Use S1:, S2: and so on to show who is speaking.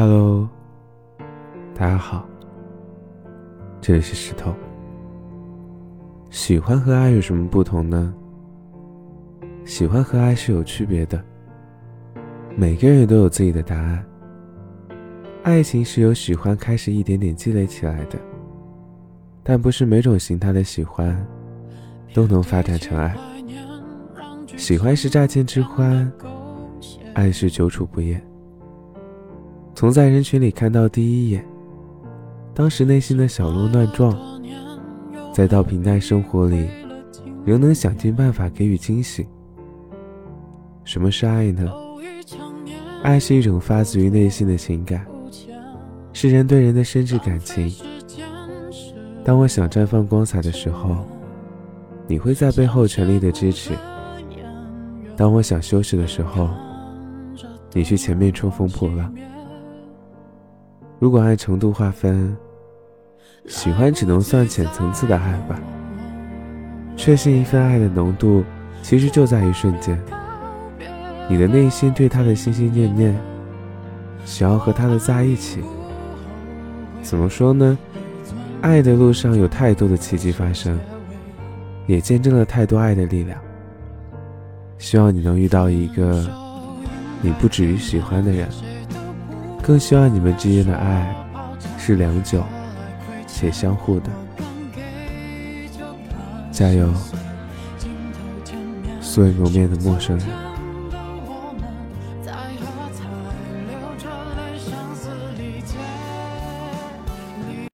S1: Hello，大家好，这里是石头。喜欢和爱有什么不同呢？喜欢和爱是有区别的，每个人都有自己的答案。爱情是由喜欢开始一点点积累起来的，但不是每种形态的喜欢都能发展成爱。喜欢是乍见之欢，爱是久处不厌。从在人群里看到第一眼，当时内心的小鹿乱撞，再到平淡生活里，仍能想尽办法给予惊喜。什么是爱呢？爱是一种发自于内心的情感，是人对人的深挚感情。当我想绽放光彩的时候，你会在背后全力的支持；当我想休息的时候，你去前面冲锋破浪。如果按程度划分，喜欢只能算浅层次的爱吧。确信一份爱的浓度，其实就在一瞬间。你的内心对他的心心念念，想要和他的在一起。怎么说呢？爱的路上有太多的奇迹发生，也见证了太多爱的力量。希望你能遇到一个你不止于喜欢的人。更希望你们之间的爱是良久且相互的。加油，素未谋面的陌生人。